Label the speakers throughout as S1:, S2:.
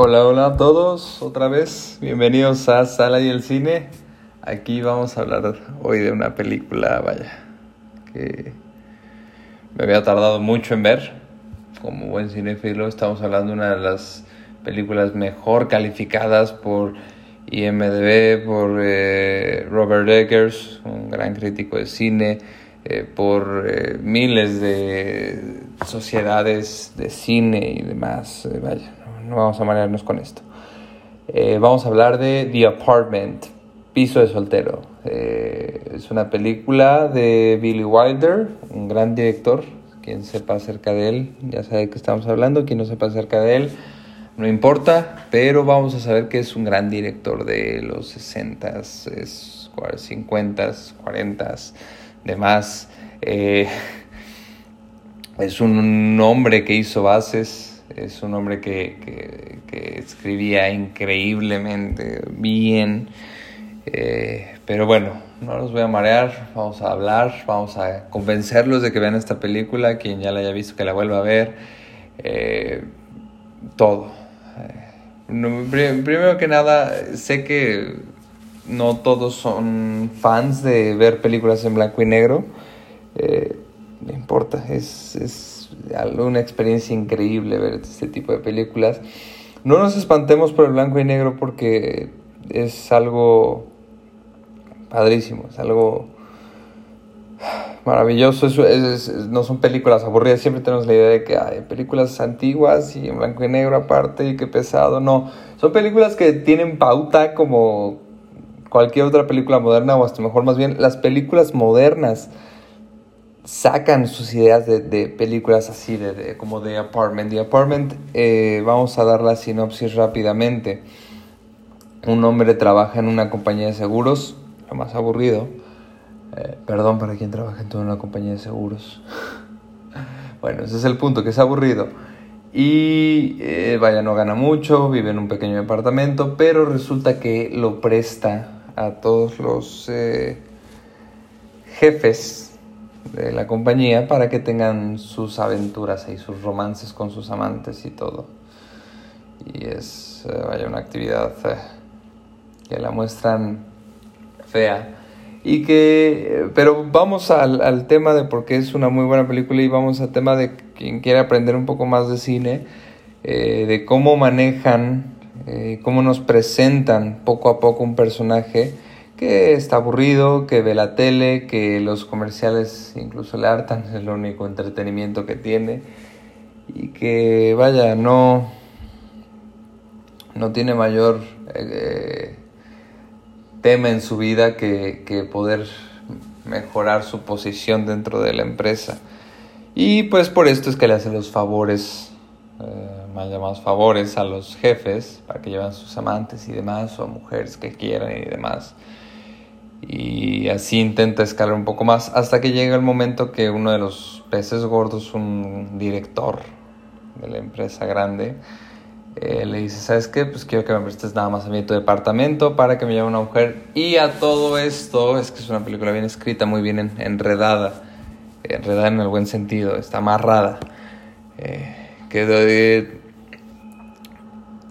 S1: Hola, hola a todos, otra vez, bienvenidos a Sala y el Cine. Aquí vamos a hablar hoy de una película, vaya, que me había tardado mucho en ver. Como buen cinéfilo, estamos hablando de una de las películas mejor calificadas por IMDb, por eh, Robert Eggers, un gran crítico de cine, eh, por eh, miles de sociedades de cine y demás, vaya no vamos a marearnos con esto. Eh, vamos a hablar de The Apartment, Piso de Soltero. Eh, es una película de Billy Wilder, un gran director. Quien sepa acerca de él, ya sabe de qué estamos hablando. Quien no sepa acerca de él, no importa, pero vamos a saber que es un gran director de los 60s, 50s, 40s, demás. Eh, es un hombre que hizo bases es un hombre que, escribía increíblemente bien. Eh, pero bueno, no los voy a marear, vamos a hablar, vamos a convencerlos de que vean esta película, quien ya la haya visto que la vuelva a ver, eh, todo. Eh, primero que nada, sé que no todos son fans de ver películas en blanco y negro, no importa, es una experiencia increíble ver este tipo de películas. No nos espantemos por el blanco y negro porque es algo padrísimo, es algo maravilloso. no son películas aburridas, siempre tenemos la idea de que hay películas antiguas y en blanco y negro aparte y qué pesado. No, son películas que tienen pauta como cualquier otra película moderna o hasta mejor más bien las películas modernas sacan sus ideas de, películas así, de, como de Apartment. The Apartment, eh, vamos a dar la sinopsis rápidamente. Un hombre trabaja en una compañía de seguros, lo más aburrido. Eh, perdón para quien trabaja en toda una compañía de seguros. bueno, ese es el punto, que es aburrido. Y eh, vaya, no gana mucho, vive en un pequeño departamento, pero resulta que lo presta a todos los jefes de la compañía para que tengan sus aventuras y sus romances con sus amantes y todo. Y es, eh, vaya, una actividad eh, que la muestran fea. Y que, pero vamos al, al, tema de por qué es una muy buena película y vamos al tema de quien quiere aprender un poco más de cine, eh, de cómo manejan, cómo nos presentan poco a poco un personaje que está aburrido, que ve la tele, que los comerciales incluso le hartan, es el único entretenimiento que tiene y que vaya, no, no tiene mayor eh, tema en su vida que, que, poder mejorar su posición dentro de la empresa. Y pues por esto es que le hace los favores, eh, mal llamados favores a los jefes para que lleven sus amantes y demás, o mujeres que quieran y demás y así intenta escalar un poco más hasta que llega el momento que uno de los peces gordos, un director de la empresa grande, eh, le dice, ¿sabes qué? Pues quiero que me prestes nada más a mi tu departamento para que me lleve una mujer. Y a todo esto, es que es una película bien escrita, muy bien enredada, enredada en el buen sentido, está amarrada. Eh, que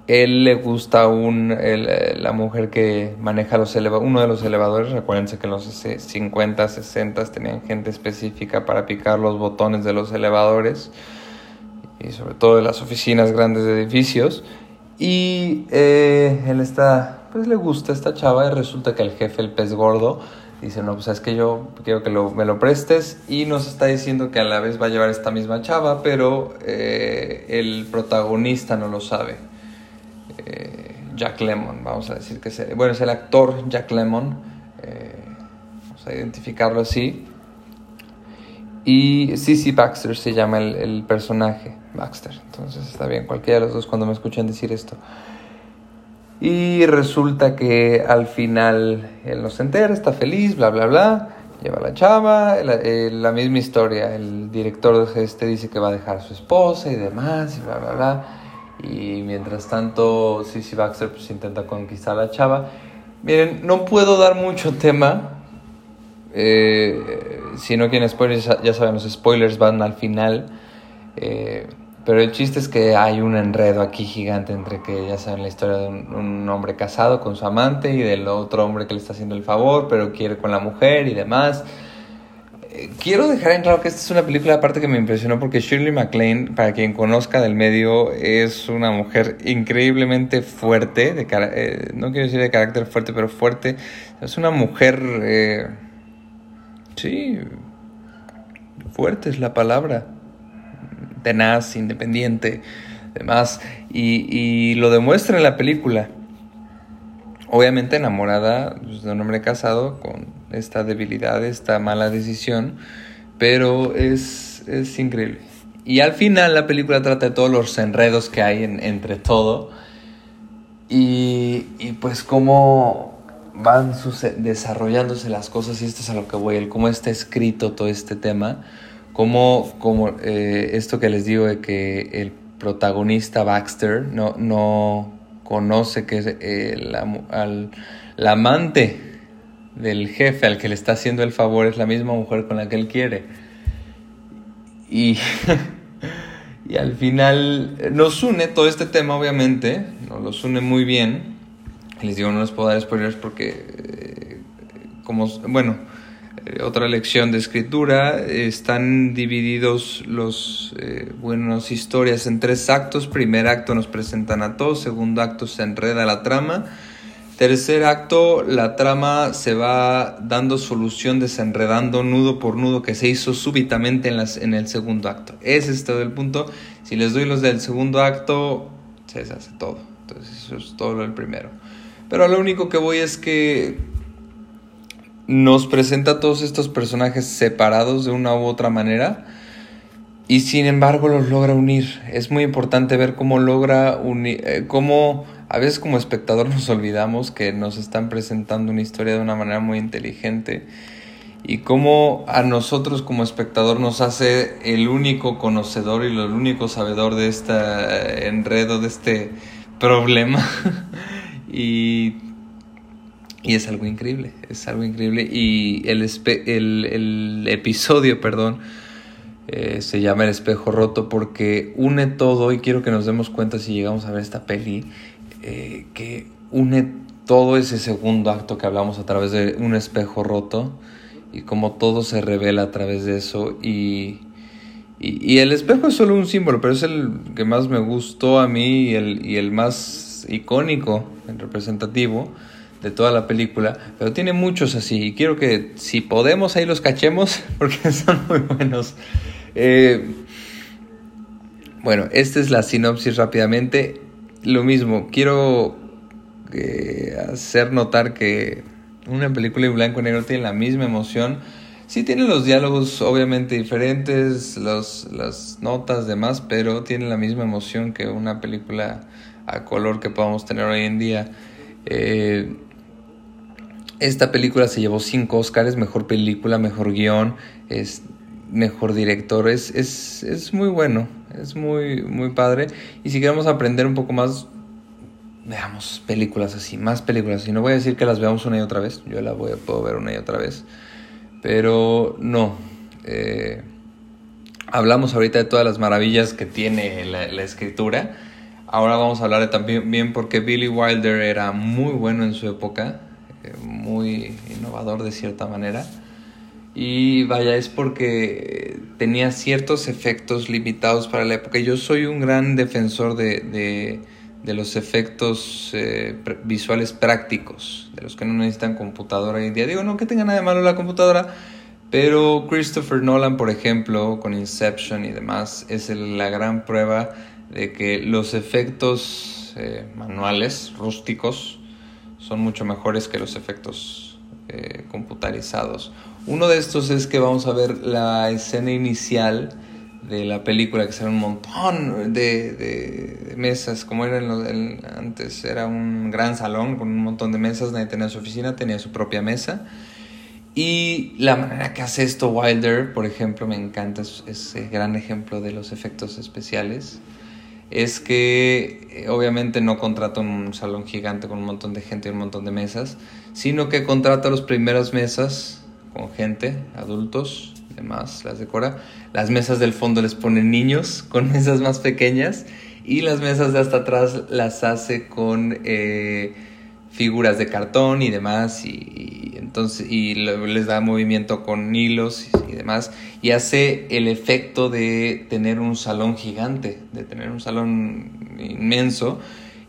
S1: él le gusta un, eh, la mujer que maneja los uno de los elevadores. Recuérdense que en los 50, 60 tenían gente específica para picar los botones de los elevadores y sobre todo de las oficinas grandes de edificios. Y eh, él está, pues le gusta esta chava y resulta que el jefe, el pez gordo, dice, no, pues es que yo quiero que me lo prestes y nos está diciendo que a la vez va a llevar esta misma chava, pero eh, el protagonista no lo sabe. Eh, Jack Lemon, vamos a decir que es, bueno, es el actor Jack Lemon, eh, vamos a identificarlo así. Y Cici Baxter se llama el, personaje, Baxter, entonces está bien, cualquiera de los dos cuando me escuchan decir esto. Y resulta que al final él no se entera, está feliz, bla, bla, bla. Lleva a la chava, la, eh, la, misma historia. El director de este dice que va a dejar a su esposa y demás, y bla, bla, bla. Y mientras tanto, Sissy Baxter pues intenta conquistar a la chava. Miren, no puedo dar mucho tema. Eh, si no quieren spoilers, ya saben, los spoilers van al final. Eh, Pero el chiste es que hay un enredo aquí gigante entre que ya saben la historia de un, hombre casado con su amante y del otro hombre que le está haciendo el favor, pero quiere con la mujer y demás. Quiero dejar en claro que esta es una película aparte que me impresionó porque Shirley MacLaine, para quien conozca del medio, es una mujer increíblemente fuerte, de eh, no quiero decir de carácter fuerte, pero fuerte. Es una mujer, eh, sí, fuerte es la palabra tenaz, independiente, demás, y, lo demuestra en la película. Obviamente enamorada pues, de un hombre casado con esta debilidad, esta mala decisión, pero es, es increíble. Y al final la película trata de todos los enredos que hay entre todo y, y pues cómo van desarrollándose las cosas y esto es a lo que voy, el cómo está escrito todo este tema como, como eh, esto que les digo de que el protagonista Baxter no, no conoce que es el, al, la amante del jefe al que le está haciendo el favor es la misma mujer con la que él quiere. Y, y al final nos une todo este tema, obviamente, nos une muy bien. Les digo, no les puedo dar spoilers porque, eh, como, bueno, eh, otra lección de escritura. Están divididos los eh, buenas historias en tres actos. Primer acto nos presentan a todos, segundo acto se enreda la trama. Tercer acto, la trama se va dando solución, desenredando nudo por nudo que se hizo súbitamente en, las, en el segundo acto. Ese es todo el punto. Si les doy los del segundo acto, se deshace todo. Entonces eso es todo lo del primero. Pero lo único que voy es que nos presenta todos estos personajes separados de una u otra manera y sin embargo los logra unir. Es muy importante ver cómo logra unir, eh, cómo a veces como espectador nos olvidamos que nos están presentando una historia de una manera muy inteligente y cómo a nosotros como espectador nos hace el único conocedor y el único sabedor de este enredo, de este problema. y y es algo increíble, es algo increíble. Y el, el, episodio, perdón, eh, se llama El espejo roto porque une todo, y quiero que nos demos cuenta si llegamos a ver esta peli, eh, que une todo ese segundo acto que hablamos a través de un espejo roto y como todo se revela a través de eso y, y, el espejo es solo un símbolo, pero es el que más me gustó a mí y el, y el más icónico, el representativo de toda la película, pero tiene muchos así y quiero que si podemos ahí los cachemos porque son muy buenos. Eh, bueno, esta es la sinopsis rápidamente. Lo mismo, quiero eh, hacer notar que una película en blanco y negro tiene la misma emoción. Sí tiene los diálogos obviamente diferentes, las notas, demás, pero tiene la misma emoción que una película a color que podamos tener hoy en día. Eh, esta película se llevó cinco Oscars, mejor película, mejor guion, es mejor director, es, es, muy bueno, es muy, muy padre. Y si queremos aprender un poco más, veamos películas así, más películas Y No voy a decir que las veamos una y otra vez, yo la voy, puedo ver una y otra vez, pero no. Eh, hablamos ahorita de todas las maravillas que tiene la, la escritura. Ahora vamos a hablar también bien porque Billy Wilder era muy bueno en su época muy innovador de cierta manera. Y vaya, es porque tenía ciertos efectos limitados para la época. Yo soy un gran defensor de, de, los efectos eh, visuales prácticos, de los que no necesitan computadora hoy en día. Digo, no que tenga nada de malo la computadora, pero Christopher Nolan, por ejemplo, con Inception y demás, es la gran prueba de que los efectos eh, manuales, rústicos, son mucho mejores que los efectos eh, computarizados. Uno de estos es que vamos a ver la escena inicial de la película, que será un montón de, mesas, como era antes, era un gran salón con un montón de mesas, nadie tenía su oficina, tenía su propia mesa. Y la manera que hace esto Wilder, por ejemplo, me encanta, es ese gran ejemplo de los efectos especiales es que eh, obviamente no contrata un salón gigante con un montón de gente y un montón de mesas, sino que contrata las primeras mesas con gente, adultos, demás, las decora. Las mesas del fondo les ponen niños con mesas más pequeñas y las mesas de hasta atrás las hace con eh, figuras de cartón y demás y, entonces y les da movimiento con hilos y, demás y hace el efecto de tener un salón gigante, de tener un salón inmenso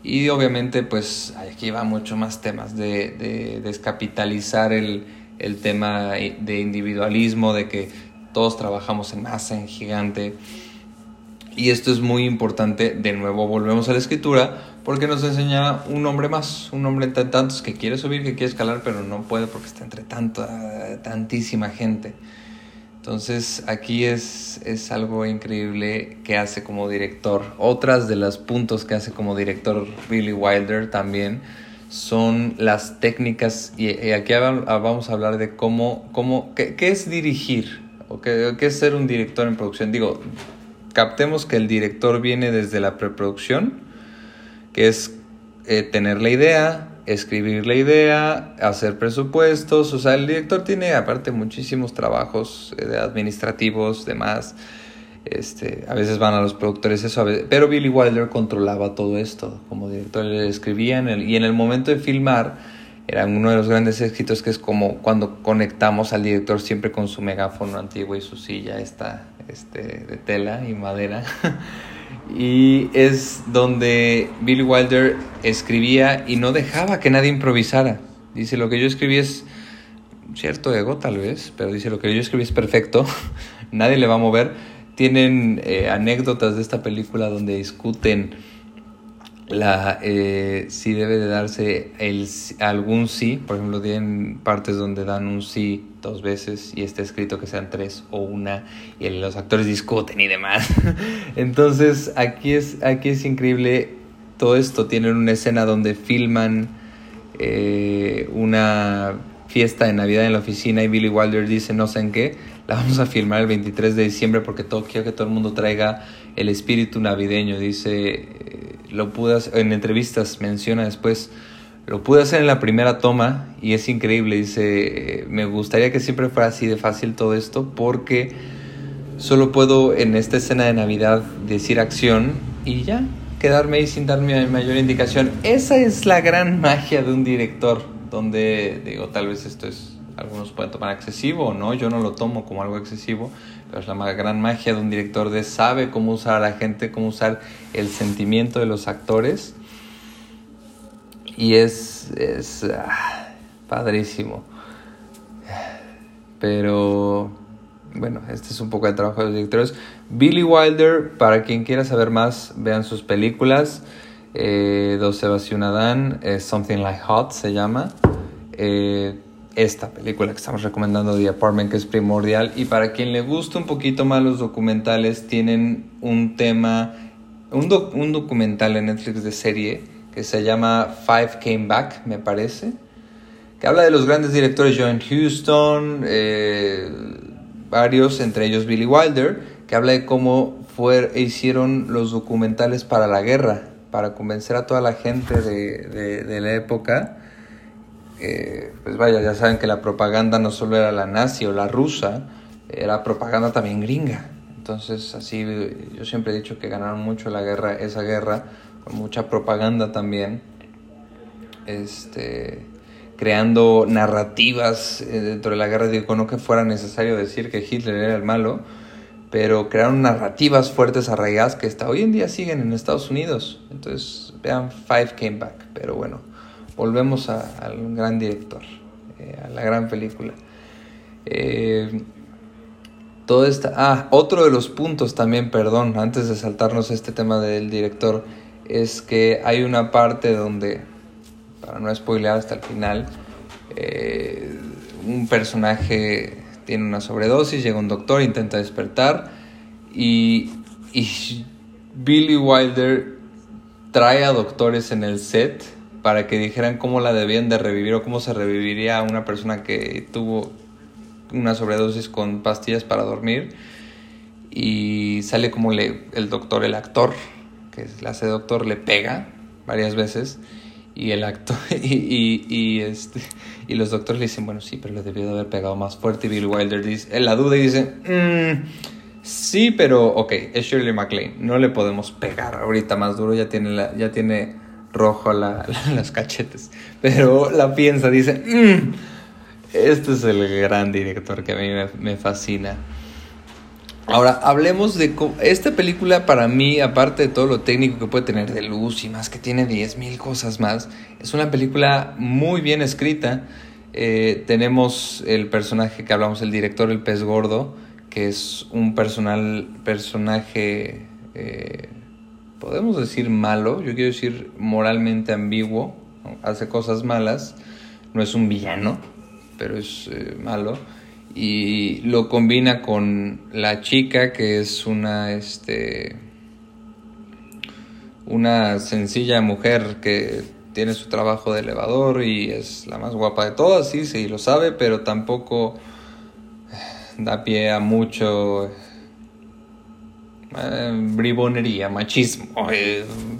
S1: y obviamente pues aquí va mucho más temas de, de descapitalizar el, el tema de individualismo, de que todos trabajamos en masa, en gigante. Y esto es muy importante, de nuevo volvemos a la escritura, porque nos enseña un hombre más, un hombre entre tantos que quiere subir, que quiere escalar, pero no puede porque está entre tanta, tantísima gente. Entonces aquí es, es algo increíble que hace como director. Otras de los puntos que hace como director Billy Wilder también son las técnicas, y, aquí vamos a hablar de cómo, cómo qué, es dirigir, o qué, qué, es ser un director en producción. Digo, captemos que el director viene desde la preproducción, que es eh, tener la idea, escribir la idea, hacer presupuestos, o sea, el director tiene aparte muchísimos trabajos eh, administrativos, demás. Este, a veces van a los productores eso, pero Billy Wilder controlaba todo esto como director, le escribía y en el momento de filmar era uno de los grandes éxitos que es como cuando conectamos al director siempre con su megáfono antiguo y su silla esta este, de tela y madera. Y es donde Billy Wilder escribía y no dejaba que nadie improvisara. Dice lo que yo escribí es cierto ego tal vez pero dice lo que yo escribí es perfecto. Nadie le va a mover tienen eh, anécdotas de esta película donde discuten la eh, si debe de darse el, algún sí, por ejemplo, tienen partes donde dan un sí dos veces y está escrito que sean tres o una y los actores discuten y demás. Entonces aquí es, aquí es increíble todo esto. Tienen una escena donde filman eh, una fiesta de Navidad en la oficina y Billy Wilder dice no sé en qué la vamos a filmar el 23 de diciembre porque todo, quiero que todo el mundo traiga el espíritu navideño. Dice, eh, lo pude hacer, en entrevistas menciona después, lo pude hacer en la primera toma y es increíble. Dice, me gustaría que siempre fuera así de fácil todo esto porque solo puedo en esta escena de Navidad decir acción y ya, quedarme ahí sin darme mayor indicación. Esa es la gran magia de un director, donde digo, tal vez esto es algunos pueden tomar excesivo o no, yo no lo tomo como algo excesivo, pero es la gran magia de un director de sabe cómo usar a la gente, cómo usar el sentimiento de los actores y es, es ah, padrísimo. Pero bueno, este es un poco de trabajo de los directores. Billy Wilder, para quien quiera saber más, vean sus películas. Eh, Dos Sebas y Adán, eh, Something Like Hot se llama. Eh, esta película que estamos recomendando, The Apartment, que es primordial. Y para quien le gusta un poquito más los documentales, tienen un tema, un, un documental en Netflix de serie que se llama Five Came Back, me parece, que habla de los grandes directores John Huston, eh, varios, entre ellos Billy Wilder, que habla de cómo fue, hicieron los documentales para la guerra, para convencer a toda la gente de, de la época eh, pues vaya, ya saben que la propaganda no solo era la nazi o la rusa, era propaganda también gringa. Entonces, así yo siempre he dicho que ganaron mucho la guerra, esa guerra, con mucha propaganda también, este, creando narrativas eh, dentro de la guerra. Digo, no que fuera necesario decir que Hitler era el malo, pero crearon narrativas fuertes arraigadas que hasta hoy en día siguen en Estados Unidos. Entonces, vean Five Came Back, pero bueno volvemos al gran director, eh, a la gran película. Eh, todo esta, ah, otro de los puntos también, perdón, antes de saltarnos este tema del director, es que hay una parte donde, para no spoilear hasta el final, eh, un personaje tiene una sobredosis, llega un doctor, intenta despertar y, y Billy Wilder trae a doctores en el set para que dijeran cómo la debían de revivir o cómo se reviviría a una persona que tuvo una sobredosis con pastillas para dormir y sale como le, el doctor, el actor, que la hace doctor, le pega varias veces y el actor y, y, este Y los doctores le dicen, bueno, sí, pero le debió de haber pegado más fuerte. Y Bill Wilder dice, la duda y dice, mm, sí, pero ok, es Shirley MacLaine. No le podemos pegar ahorita más duro, ya tiene, la, ya tiene rojo la, las cachetes. Pero la piensa, dice, mm, este es el gran director que a mí me, me fascina. Ahora, hablemos de esta película para mí, aparte de todo lo técnico que puede tener de luz y más que tiene 10.000 cosas más, es una película muy bien escrita. Eh, tenemos el personaje que hablamos, el director, el pez gordo, que es un personal, personaje, eh, podemos decir malo, yo quiero decir moralmente ambiguo, hace cosas malas, no es un villano, pero es eh, malo. Y lo combina con la chica que es una este una sencilla mujer que tiene su trabajo de elevador y es la más guapa de todas, sí, sí, lo sabe, pero tampoco da pie a mucho eh, bribonería, machismo,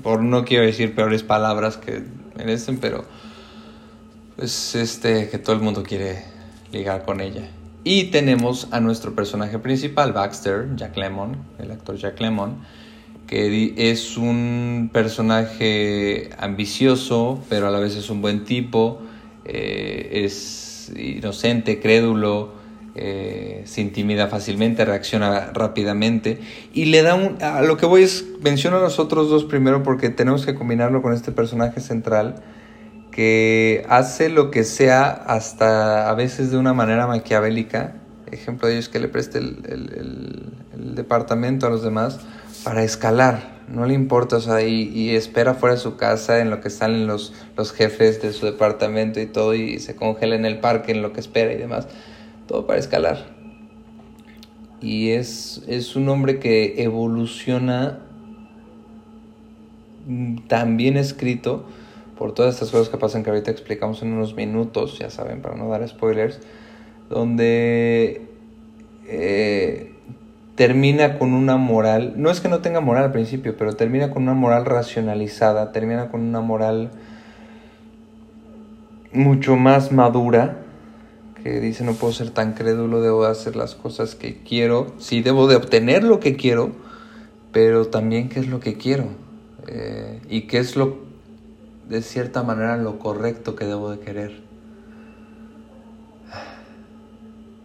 S1: por no quiero decir peores palabras que merecen, pero pues este que todo el mundo quiere ligar con ella. Y tenemos a nuestro personaje principal, Baxter, Jack Lemmon, el actor Jack Lemmon, que es un personaje ambicioso, pero a la vez es un buen tipo, eh, es inocente, crédulo, eh, se intimida fácilmente, reacciona rápidamente y le da un... A lo que voy es, menciono a los otros dos primero porque tenemos que combinarlo con este personaje central que hace lo que sea hasta a veces de una manera maquiavélica. Ejemplo de ello es que le preste el, departamento a los demás para escalar. No le importa, o sea, y, espera fuera de su casa en lo que salen los, los jefes de su departamento y todo, y se congela en el parque en lo que espera y demás. Todo para escalar. Y es, es un hombre que evoluciona tan bien escrito por todas estas cosas que pasan que ahorita explicamos en unos minutos, ya saben, para no dar spoilers, donde eh, termina con una moral, no es que no tenga moral al principio, pero termina con una moral racionalizada, termina con una moral mucho más madura, que dice no puedo ser tan crédulo, debo de hacer las cosas que quiero, sí debo de obtener lo que quiero, pero también qué es lo que quiero eh, y qué es lo de cierta manera lo correcto que debo de querer.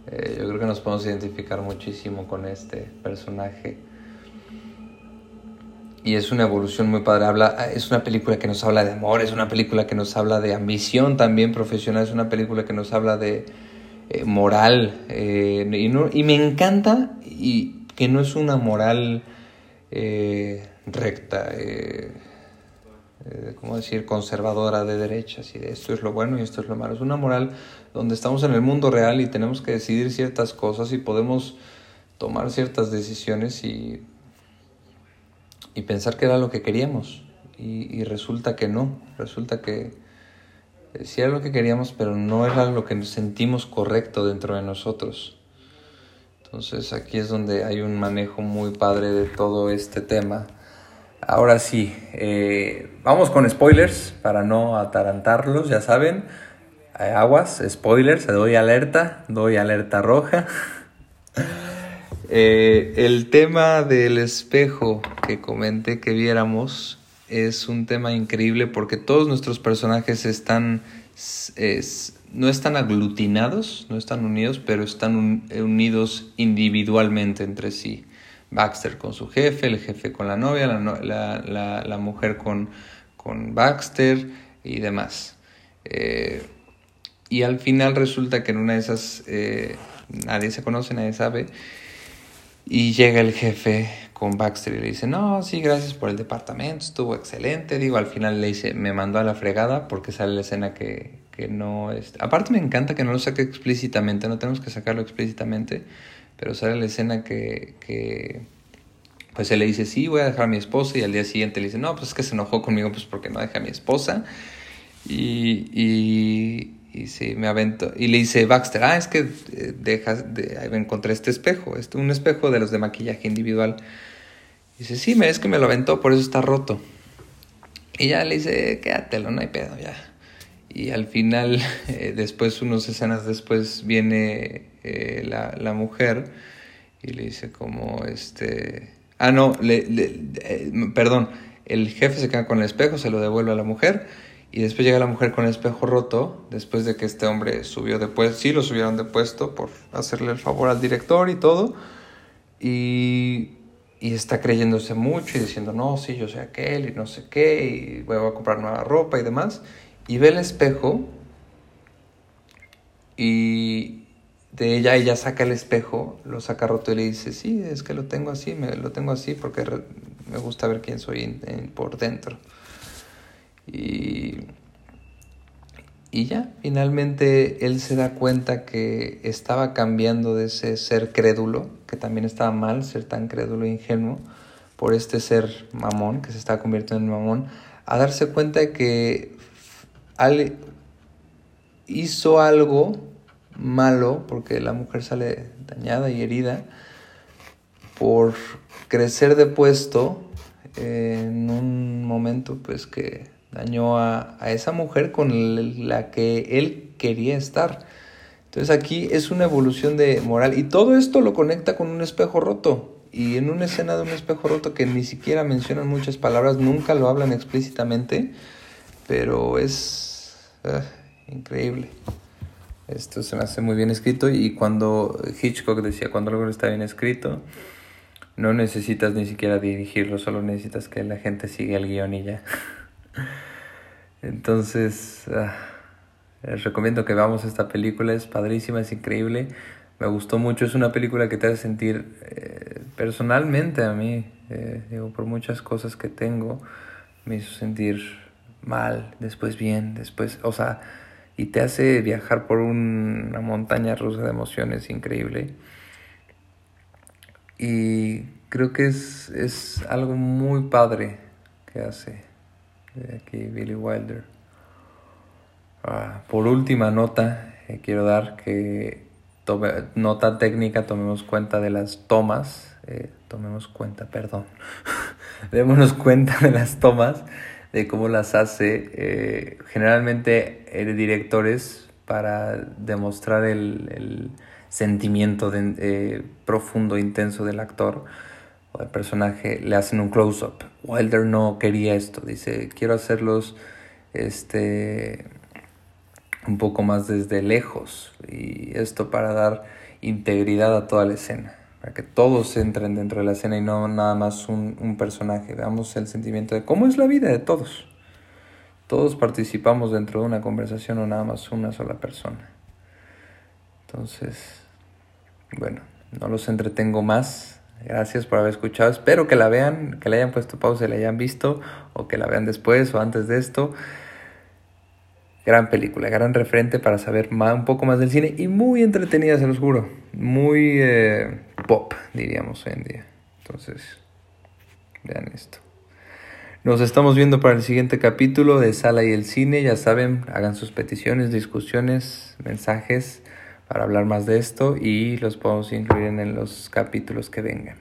S1: Eh, yo creo que nos podemos identificar muchísimo con este personaje. Y es una evolución muy padre. Habla, es una película que nos habla de amor, es una película que nos habla de ambición también profesional, es una película que nos habla de eh, moral. Eh, y, y, me encanta y que no es una moral recta eh, ¿cómo decir?, conservadora de derechas y de esto es lo bueno y esto es lo malo. Es una moral donde estamos en el mundo real y tenemos que decidir ciertas cosas y podemos tomar ciertas decisiones y, y pensar que era lo que queríamos. Y, resulta que no, resulta que sí era lo que queríamos, pero no era lo que sentimos correcto dentro de nosotros. Entonces aquí es donde hay un manejo muy padre de todo este tema. Ahora sí, eh, vamos con spoilers para no atarantarlos, ya saben. Aguas, spoilers, doy alerta, doy alerta roja. Eh, el tema del espejo que comenté que viéramos es un tema increíble porque todos nuestros personajes están no están aglutinados, no están unidos, pero están unidos individualmente entre sí. Baxter con su jefe, el jefe con la novia, la, mujer con, con, Baxter y demás. Eh, y al final resulta que en una de esas eh, nadie se conoce, nadie sabe. Y llega el jefe con Baxter y le dice, no, sí, gracias por el departamento, estuvo excelente. Digo, al final le dice, me mandó a la fregada porque sale la escena que, que no... Es... Aparte me encanta que no lo saque explícitamente, no tenemos que sacarlo explícitamente pero sale la escena que, que pues él le dice, sí, voy a dejar a mi esposa y al día siguiente le dice, no, pues es que se enojó conmigo pues porque no dejé a mi esposa. Y, y, y sí, me aventó. Y le dice Baxter, ah, es que eh, dejas, de, encontré este espejo, este, un espejo de los de maquillaje individual. Y dice, sí, es que me lo aventó, por eso está roto. Y ya le dice, quédatelo, no hay pedo, ya. Y al final, eh, después, unas escenas después, viene eh, la, la, mujer y le dice como, este... Ah, no, le, perdón, el jefe se queda con el espejo, se lo devuelve a la mujer y después llega la mujer con el espejo roto, después de que este hombre subió de puesto, sí lo subieron de puesto por hacerle el favor al director y todo, y, y está creyéndose mucho y diciendo, no, sí, yo soy aquel y no sé qué, y voy a comprar nueva ropa y demás, y ve el espejo y de ella ella saca el espejo, lo saca roto y le dice, sí, es que lo tengo así, me, lo tengo así porque me gusta ver quién soy por dentro. Y, y ya, finalmente él se da cuenta que estaba cambiando de ese ser crédulo, que también estaba mal ser tan crédulo e ingenuo, por este ser mamón, que se está convirtiendo en mamón, a darse cuenta de que hizo algo malo, porque la mujer sale dañada y herida, por crecer de puesto en un momento pues que dañó a, esa mujer con la que él quería estar. Entonces aquí es una evolución de moral y todo esto lo conecta con un espejo roto. Y en una escena de un espejo roto que ni siquiera mencionan muchas palabras, nunca lo hablan explícitamente, pero es ah, increíble. Esto se me hace muy bien escrito y cuando Hitchcock decía, cuando algo está bien escrito, no necesitas ni siquiera dirigirlo, solo necesitas que la gente siga el guion y ya. Entonces, ah, les recomiendo que veamos esta película, es padrísima, es increíble, me gustó mucho, es una película que te hace sentir eh, personalmente a mí, eh, digo, por muchas cosas que tengo, me hizo sentir mal, después bien, después, o sea, y te hace viajar por una montaña rusa de emociones increíble. Y creo que es, es algo muy padre que hace aquí Billy Wilder. Ah, por última nota, eh, quiero dar que tome, nota técnica, tomemos cuenta de las tomas, eh, tomemos cuenta, perdón, démonos cuenta de las tomas de cómo las hace eh, generalmente eh, directores para demostrar el, sentimiento de, eh, profundo, intenso del actor o personaje, le hacen un close-up. Wilder no quería esto, dice, quiero hacerlos este, un poco más desde lejos y esto para dar integridad a toda la escena para que todos entren dentro de la escena y no nada más un, personaje. Veamos el sentimiento de cómo es la vida de todos. Todos participamos dentro de una conversación o nada más una sola persona. Entonces, bueno, no los entretengo más. Gracias por haber escuchado. Espero que la vean, que le hayan puesto pausa y la hayan visto, o que la vean después o antes de esto. Gran película, gran referente para saber un poco más del cine y muy entretenida, se los juro. Muy eh, pop, diríamos hoy en día. Entonces, vean esto. Nos estamos viendo para el siguiente capítulo de Sala y el Cine. Ya saben, hagan sus peticiones, discusiones, mensajes para hablar más de esto y los podemos incluir en los capítulos que vengan.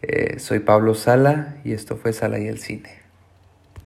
S1: Eh, soy Pablo Sala y esto fue Sala y el Cine.